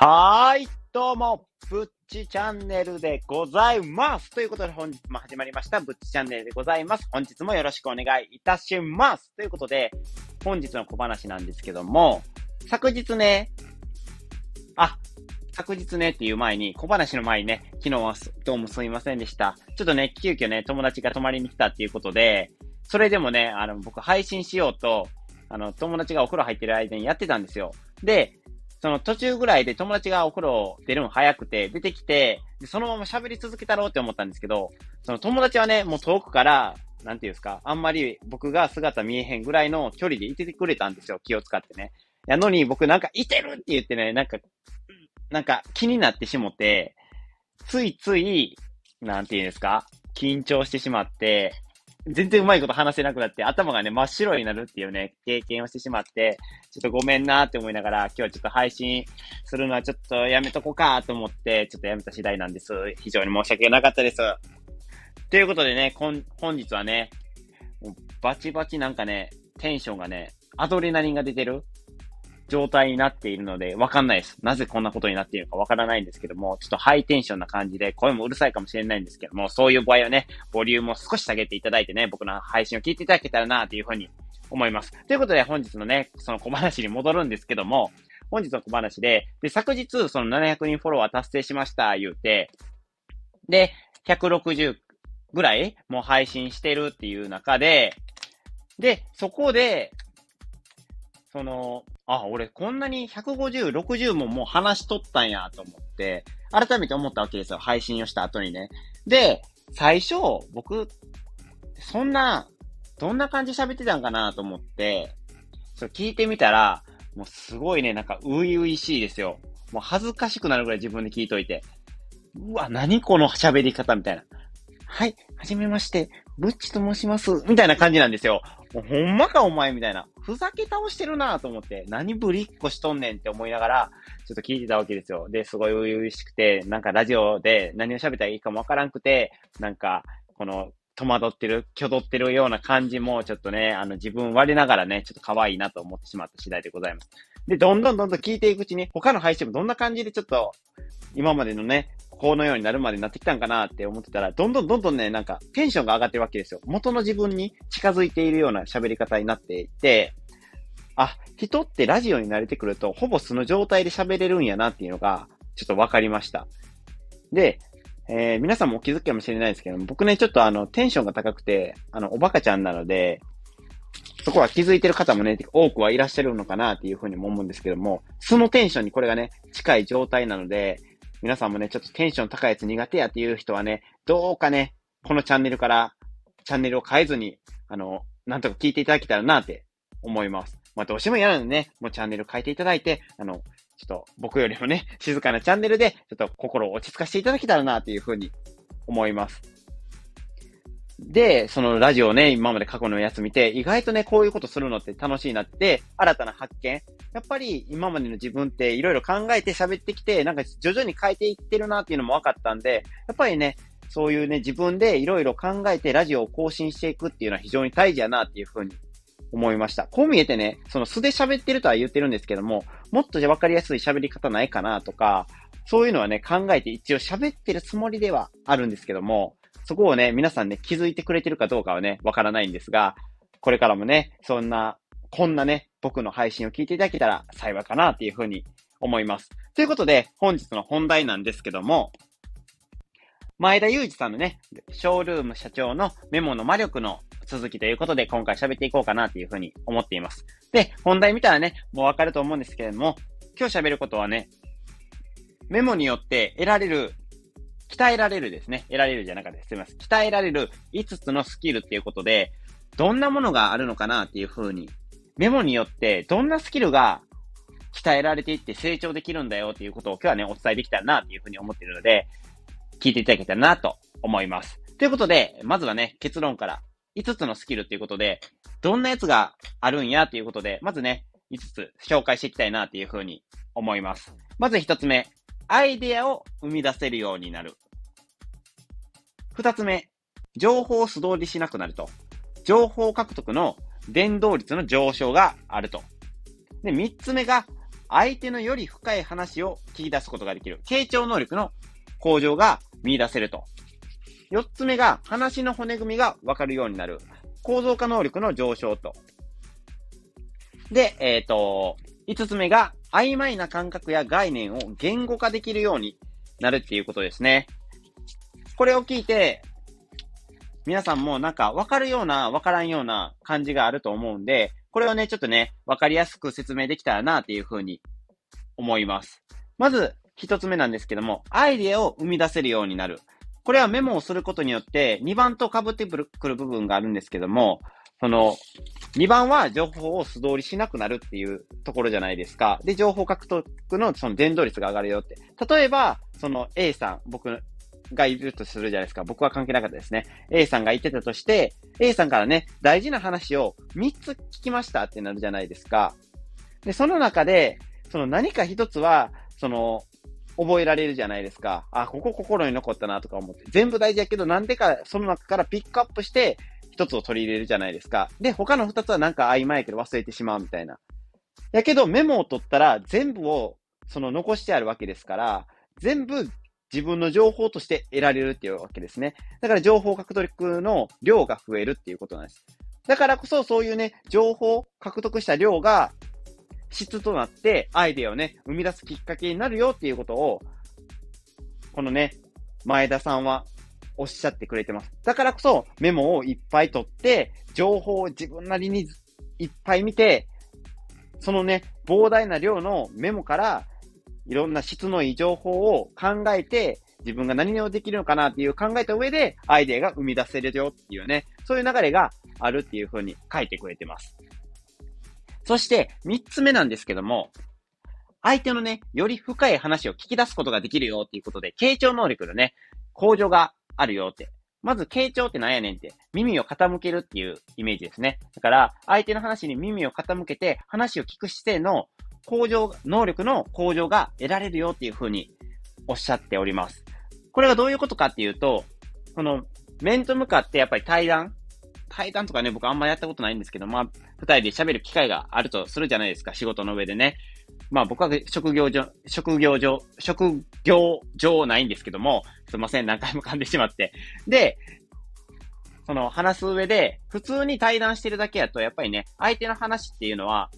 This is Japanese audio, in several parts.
はーい、どうも、ぶっちチャンネルでございます。ということで本日も始まりました、ぶっちチャンネルでございます。本日もよろしくお願いいたします。ということで、本日の小話なんですけども、昨日ね、あ、昨日ねっていう前に、小話の前にね、昨日はどうもすみませんでした。ちょっとね、急遽ね、友達が泊まりに来たっていうことで、それでもね、あの、僕配信しようと、あの、友達がお風呂入ってる間にやってたんですよ。で、その途中ぐらいで友達がお風呂出るの早くて、出てきて、そのまま喋り続けたろうって思ったんですけど、その友達はね、もう遠くから、なんていうんですか、あんまり僕が姿見えへんぐらいの距離でいててくれたんですよ、気を使ってね。やのに僕なんかいてるって言ってね、なんか、なんか気になってしもて、ついつい、なんていうんですか、緊張してしまって、全然うまいこと話せなくなって、頭がね、真っ白になるっていうね、経験をしてしまって、ちょっとごめんなって思いながら、今日はちょっと配信するのはちょっとやめとこうかと思って、ちょっとやめた次第なんです。非常に申し訳なかったです。ということでね、本日はね、もうバチバチなんかね、テンションがね、アドレナリンが出てる状態になっているので、わかんないです。なぜこんなことになっているのかわからないんですけども、ちょっとハイテンションな感じで、声もうるさいかもしれないんですけども、そういう場合はね、ボリュームを少し下げていただいてね、僕の配信を聞いていただけたらなというふうに思います。ということで、本日のね、その小話に戻るんですけども、本日の小話で、で、昨日、その700人フォロワー達成しました、言うて、で、160ぐらいもう配信してるっていう中で、で、そこで、その、あ、俺こんなに150、60ももう話しとったんやと思って、改めて思ったわけですよ。配信をした後にね。で、最初、僕、そんな、どんな感じ喋ってたんかなと思って、それ聞いてみたら、もうすごいね、なんか、ういういしいですよ。もう恥ずかしくなるぐらい自分で聞いといて。うわ、何この喋り方みたいな。はい、はじめまして、ブッチと申します。みたいな感じなんですよ。もうほんまかお前みたいな。ふざけ倒してるなと思って、何ぶりっこしとんねんって思いながら、ちょっと聞いてたわけですよ。で、すごい初々しくて、なんかラジオで何を喋ったらいいかもわからんくて、なんか、この、戸惑ってる、挙動ってるような感じも、ちょっとね、あの、自分割れながらね、ちょっと可愛いなと思ってしまった次第でございます。で、どんどんどんどん聞いていくうちに、他の配信もどんな感じでちょっと、今までのね、このようになるまでになってきたんかなって思ってたら、どんどんどんどんね、なんかテンションが上がってるわけですよ。元の自分に近づいているような喋り方になっていて、あ、人ってラジオに慣れてくると、ほぼ素の状態で喋れるんやなっていうのが、ちょっとわかりました。で、えー、皆さんもお気づきかもしれないですけど僕ね、ちょっとあの、テンションが高くて、あの、おバカちゃんなので、そこは気づいてる方もね、多くはいらっしゃるのかなっていうふうにも思うんですけども、そのテンションにこれがね、近い状態なので、皆さんもね、ちょっとテンション高いやつ苦手やっていう人はね、どうかね、このチャンネルから、チャンネルを変えずに、あの、なんとか聞いていただけたらなって思います。まあ、どうしても嫌なのでね、もうチャンネル変えていただいて、あの、ちょっと僕よりもね、静かなチャンネルで、ちょっと心を落ち着かせていただけたらなっていうふうに思います。で、そのラジオね、今まで過去のやつ見て、意外とね、こういうことするのって楽しいなって、新たな発見。やっぱり今までの自分っていろいろ考えて喋ってきて、なんか徐々に変えていってるなっていうのも分かったんで、やっぱりね、そういうね、自分でいろいろ考えてラジオを更新していくっていうのは非常に大事やなっていうふうに思いました。こう見えてね、その素で喋ってるとは言ってるんですけども、もっとじゃ分かりやすい喋り方ないかなとか、そういうのはね、考えて一応喋ってるつもりではあるんですけども、そこをね、皆さんね、気づいてくれてるかどうかはね、わからないんですが、これからもね、そんな、こんなね、僕の配信を聞いていただけたら幸いかなっていうふうに思います。ということで、本日の本題なんですけども、前田裕二さんのね、ショールーム社長のメモの魔力の続きということで、今回喋っていこうかなというふうに思っています。で、本題見たらね、もうわかると思うんですけれども、今日喋ることはね、メモによって得られる鍛えられるですね。得られるじゃなかったです。すみません。鍛えられる5つのスキルっていうことで、どんなものがあるのかなっていう風に、メモによってどんなスキルが鍛えられていって成長できるんだよっていうことを今日はね、お伝えできたらなっていう風に思っているので、聞いていただけたらなと思います。ということで、まずはね、結論から5つのスキルっていうことで、どんなやつがあるんやっていうことで、まずね、5つ紹介していきたいなっていう風に思います。まず1つ目、アイデアを生み出せるようになる。二つ目、情報を素通りしなくなると。情報獲得の伝導率の上昇があると。で、三つ目が、相手のより深い話を聞き出すことができる。傾聴能力の向上が見出せると。四つ目が、話の骨組みがわかるようになる。構造化能力の上昇と。で、えっ、ー、と、五つ目が、曖昧な感覚や概念を言語化できるようになるっていうことですね。これを聞いて、皆さんもなんか分かるような、分からんような感じがあると思うんで、これをね、ちょっとね、分かりやすく説明できたらなっていうふうに思います。まず、一つ目なんですけども、アイデアを生み出せるようになる。これはメモをすることによって、2番と被ってくる部分があるんですけども、その、2番は情報を素通りしなくなるっていうところじゃないですか。で、情報獲得のその伝導率が上がるよって。例えば、その A さん、僕がいるとするじゃないですか。僕は関係なかったですね。A さんが言ってたとして、A さんからね、大事な話を3つ聞きましたってなるじゃないですか。で、その中で、その何か1つは、その、覚えられるじゃないですか。あ、ここ心に残ったなとか思って。全部大事やけど、なんでかその中からピックアップして、一つを取り入れるじゃないですか。で、他の二つはなんか曖昧やけど忘れてしまうみたいな。やけどメモを取ったら全部をその残してあるわけですから、全部自分の情報として得られるっていうわけですね。だから情報獲得の量が増えるっていうことなんです。だからこそそういうね、情報獲得した量が質となってアイデアをね、生み出すきっかけになるよっていうことを、このね、前田さんはおっしゃってくれてます。だからこそメモをいっぱい取って、情報を自分なりにいっぱい見て、そのね、膨大な量のメモから、いろんな質のいい情報を考えて、自分が何をできるのかなっていう考えた上で、アイデアが生み出せるよっていうね、そういう流れがあるっていう風に書いてくれてます。そして、三つ目なんですけども、相手のね、より深い話を聞き出すことができるよっていうことで、傾聴能力のね、向上があるよって。まず、傾聴って何やねんって、耳を傾けるっていうイメージですね。だから、相手の話に耳を傾けて、話を聞く姿勢の向上、能力の向上が得られるよっていうふうにおっしゃっております。これがどういうことかっていうと、この、面と向かってやっぱり対談対談とかね、僕あんまやったことないんですけど、まあ、二人で喋る機会があるとするじゃないですか、仕事の上でね。まあ僕は職業上、職業上、職業上ないんですけども、すいません、何回も噛んでしまって。で、その話す上で、普通に対談してるだけやと、やっぱりね、相手の話っていうのは、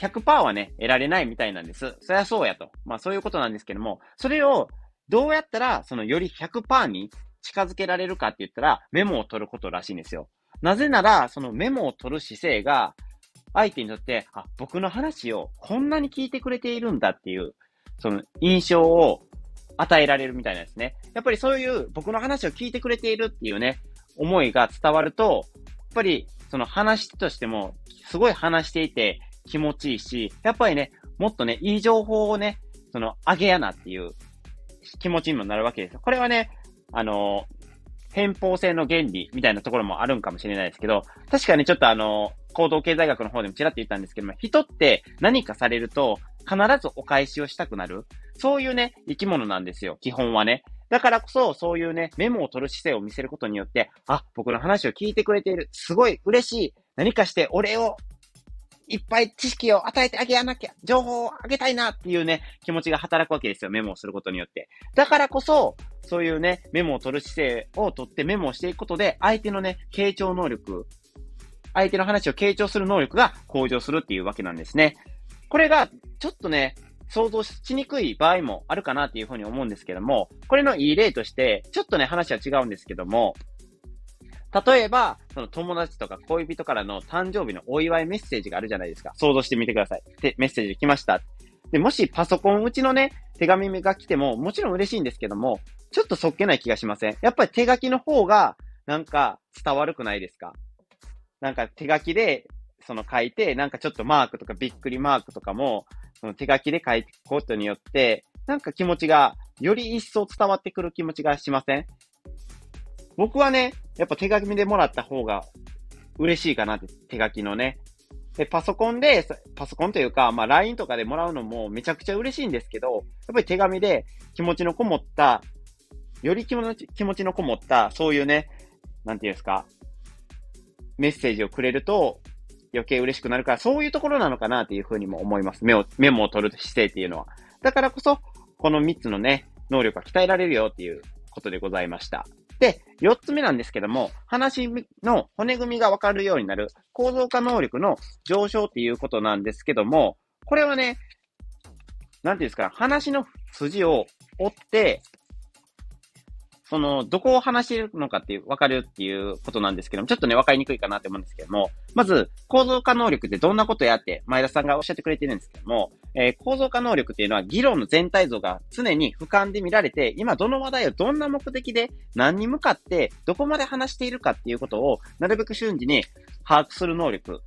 100%はね、得られないみたいなんです。そりゃそうやと。まあそういうことなんですけども、それをどうやったら、そのより100%に近づけられるかって言ったら、メモを取ることらしいんですよ。なぜなら、そのメモを取る姿勢が、相手にとって、あ、僕の話をこんなに聞いてくれているんだっていう、その印象を与えられるみたいなんですね。やっぱりそういう僕の話を聞いてくれているっていうね、思いが伝わると、やっぱりその話としてもすごい話していて気持ちいいし、やっぱりね、もっとね、いい情報をね、その、あげやなっていう気持ちにもなるわけですよ。これはね、あの偏方性の原理みたいなところもあるんかもしれないですけど、確かにちょっとあの、行動経済学の方でもちらっと言ったんですけども、人って何かされると必ずお返しをしたくなる。そういうね、生き物なんですよ、基本はね。だからこそ、そういうね、メモを取る姿勢を見せることによって、あ、僕の話を聞いてくれている。すごい嬉しい。何かしてお礼をいっぱい知識を与えてあげやなきゃ、情報をあげたいなっていうね、気持ちが働くわけですよ。メモをすることによって。だからこそ、そういうね、メモを取る姿勢を取ってメモをしていくことで、相手のね、傾聴能力、相手の話を傾聴する能力が向上するっていうわけなんですね。これが、ちょっとね、想像しにくい場合もあるかなっていうふうに思うんですけども、これのいい例として、ちょっとね、話は違うんですけども、例えば、その友達とか恋人からの誕生日のお祝いメッセージがあるじゃないですか。想像してみてください。で、メッセージ来ました。で、もしパソコンうちのね、手紙が来ても、もちろん嬉しいんですけども、ちょっとそっけない気がしません？やっぱり手書きの方が、なんか伝わるくないですか？なんか手書きで、その書いて、なんかちょっとマークとかびっくりマークとかも、その手書きで書いていくことによって、なんか気持ちが、より一層伝わってくる気持ちがしません？僕はね、やっぱ手紙でもらった方が嬉しいかなって、手書きのね。で、パソコンで、パソコンというか、まあ LINE とかでもらうのもめちゃくちゃ嬉しいんですけど、やっぱり手紙で気持ちのこもった、より気持ち気持ちのこもった、そういうね、なんていうんですか、メッセージをくれると、余計嬉しくなるから、そういうところなのかなっていうふうにも思います。メモ、メモを取る姿勢っていうのは。だからこそ、この3つのね、能力が鍛えられるよっていうことでございました。で、4つ目なんですけども、話の骨組みがわかるようになる構造化能力の上昇っていうことなんですけども、これはね、なんていうんですか、話の筋を折って、その、どこを話しているのかっていう、わかるっていうことなんですけども、ちょっとね、わかりにくいかなって思うんですけども、まず、構造化能力ってどんなことやって、前田さんがおっしゃってくれてるんですけども、えー、構造化能力っていうのは、議論の全体像が常に俯瞰で見られて、今どの話題をどんな目的で、何に向かって、どこまで話しているかっていうことを、なるべく瞬時に把握する能力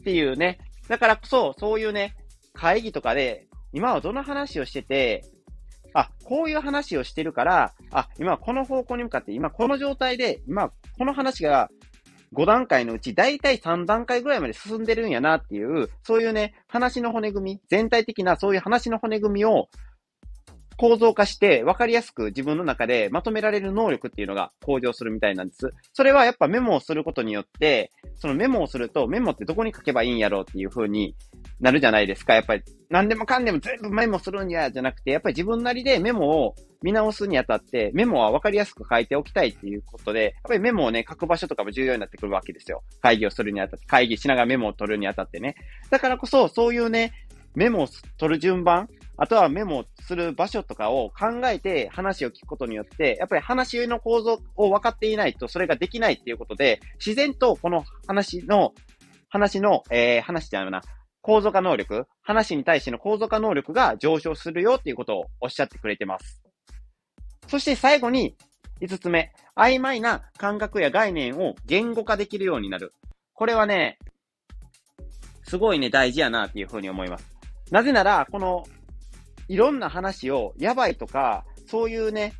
っていうね、だからこそ、そういうね、会議とかで、今はどんな話をしてて、あ、こういう話をしてるから、あ、今この方向に向かって、今この状態で、今この話が5段階のうち、だいたい3段階ぐらいまで進んでるんやなっていう、そういうね、話の骨組み、全体的なそういう話の骨組みを構造化して分かりやすく自分の中でまとめられる能力っていうのが向上するみたいなんです。それはやっぱメモをすることによって、そのメモをするとメモってどこに書けばいいんやろうっていう風になるじゃないですか。やっぱり何でもかんでも全部メモするんやじゃなくて、やっぱり自分なりでメモを見直すにあたって、メモは分かりやすく書いておきたいっていうことで、やっぱりメモをね、書く場所とかも重要になってくるわけですよ。会議をするにあたって、会議しながらメモを取るにあたってね。だからこそ、そういうね、メモを取る順番、あとはメモする場所とかを考えて話を聞くことによって、やっぱり話の構造を分かっていないとそれができないっていうことで、自然とこの話の、話の、えー、話じゃないな、構造化能力、話に対しての構造化能力が上昇するよっていうことをおっしゃってくれてます。そして最後に、5つ目、曖昧な感覚や概念を言語化できるようになる。これはね、すごいね、大事やなっていうふうに思います。なぜなら、このいろんな話を、やばいとか、そういうね、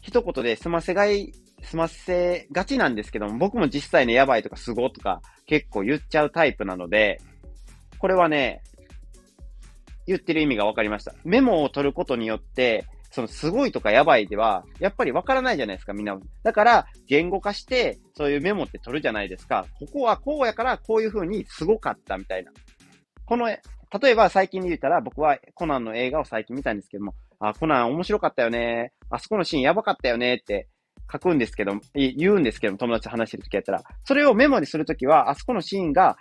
一言で済ませがい、済ませがちなんですけども、僕も実際ね、やばいとかすごとか結構言っちゃうタイプなので、これはね、言ってる意味が分かりました。メモを取ることによって、そのすごいとかやばいでは、やっぱり分からないじゃないですか、みんな。だから、言語化して、そういうメモって取るじゃないですか。ここはこうやから、こういう風にすごかったみたいな。この例えば最近で言ったら、僕はコナンの映画を最近見たんですけども、あ、コナン面白かったよね。あそこのシーンやばかったよねって書くんですけど、言うんですけど、友達と話してるときやったら、それをメモにするときは、あそこのシーンが、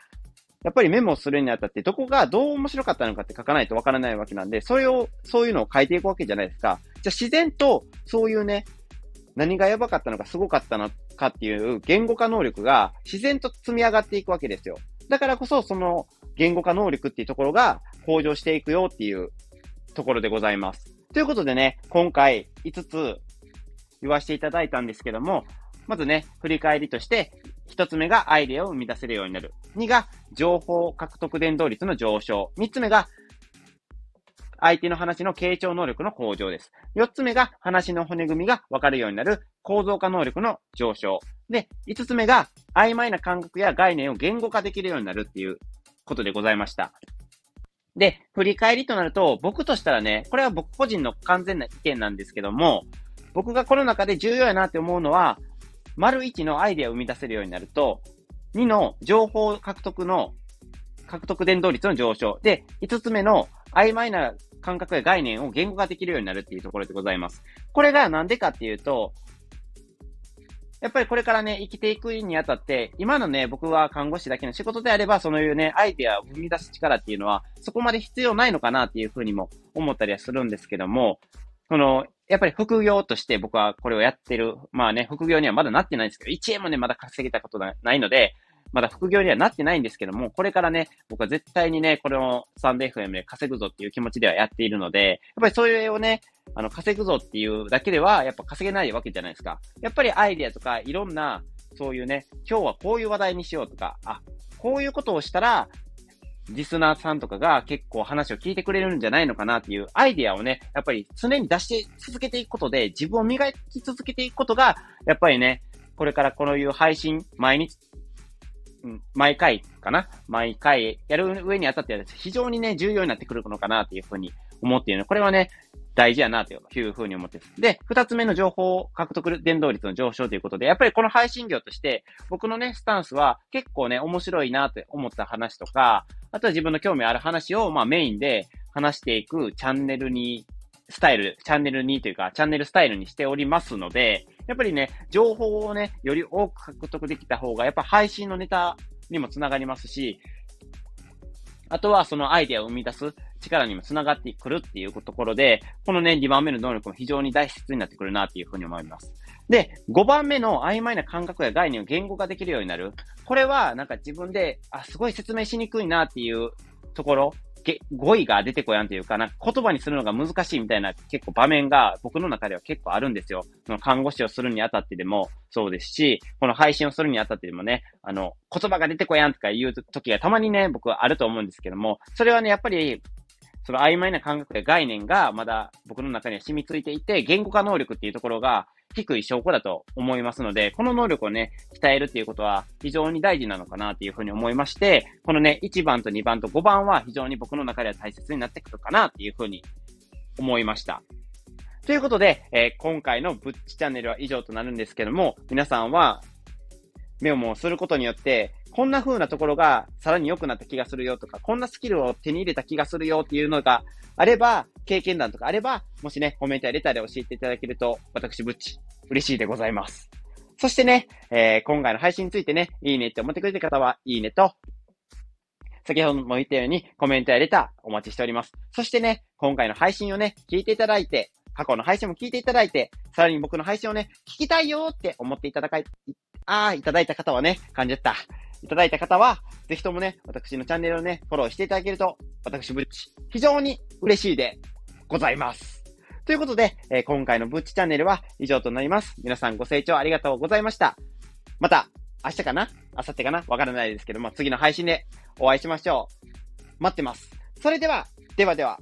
やっぱりメモするにあたって、どこがどう面白かったのかって書かないとわからないわけなんで、それを、そういうのを書いていくわけじゃないですか。じゃあ自然と、そういうね、何がやばかったのか、すごかったのかっていう言語化能力が自然と積み上がっていくわけですよ。だからこそ、その言語化能力っていうところが向上していくよっていうところでございます。ということでね、今回5つ言わせていただいたんですけども、まずね、振り返りとして、1つ目がアイデアを生み出せるようになる。2が情報獲得伝導率の上昇。3つ目が相手の話の傾聴能力の向上です。4つ目が話の骨組みがわかるようになる構造化能力の上昇。で、5つ目が曖昧な感覚や概念を言語化できるようになるっていうことでございました。で、振り返りとなると、僕としたらね、これは僕個人の完全な意見なんですけども、僕がこの中で重要やなって思うのは、丸1のアイデアを生み出せるようになると、2の情報獲得の、獲得伝導率の上昇。で、5つ目の曖昧な感覚や概念を言語化できるようになるっていうところでございます。これがなんでかっていうと、やっぱりこれからね、生きていくにあたって、今のね、僕は看護師だけの仕事であれば、そのいうね、アイデアを生み出す力っていうのは、そこまで必要ないのかなっていうふうにも思ったりはするんですけども、その、やっぱり副業として僕はこれをやってる。まあね、副業にはまだなってないんですけど、1円もね、まだ稼げたことないので、まだ副業にはなってないんですけども、これからね、僕は絶対にね、これをサンデー FM で稼ぐぞっていう気持ちではやっているので、やっぱりそれをね、あの、稼ぐぞっていうだけでは、やっぱ稼げないわけじゃないですか。やっぱりアイデアとか、いろんな、そういうね、今日はこういう話題にしようとか、あ、こういうことをしたら、リスナーさんとかが結構話を聞いてくれるんじゃないのかなっていうアイディアをね、やっぱり常に出して続けていくことで、自分を磨き続けていくことが、やっぱりね、これからこのいう配信、毎日うん、毎回かな？毎回やる上にあたっては非常にね、重要になってくるのかなっていうふうに思っているの。これはね、大事やなというふうに思ってます。で、二つ目の情報を獲得伝導率の上昇ということで、やっぱりこの配信業として、僕のね、スタンスは結構ね、面白いなって思った話とか、あとは自分の興味ある話を、まあメインで話していくチャンネルに、スタイル、チャンネルにというか、チャンネルスタイルにしておりますので、やっぱりね、情報をね、より多く獲得できた方が、やっぱ配信のネタにもつながりますし、あとはそのアイデアを生み出す力にもつながってくるっていうところで、このね、2番目の能力も非常に大切になってくるなっていうふうに思います。で、5番目の曖昧な感覚や概念を言語化できるようになる。これはなんか自分で、あ、すごい説明しにくいなっていうところ語彙が出てこやんというか、なんか言葉にするのが難しいみたいな結構場面が僕の中では結構あるんですよ。その看護師をするにあたってでもそうですし、この配信をするにあたってでもね、あの、言葉が出てこやんとか言う時がたまにね、僕はあると思うんですけども、それはね、やっぱり、その曖昧な感覚や概念がまだ僕の中には染みついていて、言語化能力っていうところが低い証拠だと思いますので、この能力をね、鍛えるっていうことは非常に大事なのかなっていうふうに思いまして、このね、1番と2番と5番は非常に僕の中では大切になってくるかなっていうふうに思いました。ということで、えー、今回のぶっちチャンネルは以上となるんですけども、皆さんは、メモをすることによって、こんな風なところがさらに良くなった気がするよとか、こんなスキルを手に入れた気がするよっていうのがあれば、経験談とかあれば、もしね、コメントやレターで教えていただけると、私、ぶっち、嬉しいでございます。そしてね、えー、今回の配信についてね、いいねって思ってくれた方は、いいねと、先ほども言ったように、コメントやレターお待ちしております。そしてね、今回の配信をね、聞いていただいて、過去の配信も聞いていただいて、さらに僕の配信をね、聞きたいよって思っていただかい、あー、いただいた方はね、感じた。いただいた方は、ぜひともね、私のチャンネルをね、フォローしていただけると、私、ブッチ、非常に嬉しいでございます。ということで、えー、今回のブッチチャンネルは以上となります。皆さんご清聴ありがとうございました。また、明日かな？明後日かな？わからないですけども、次の配信でお会いしましょう。待ってます。それでは、ではでは。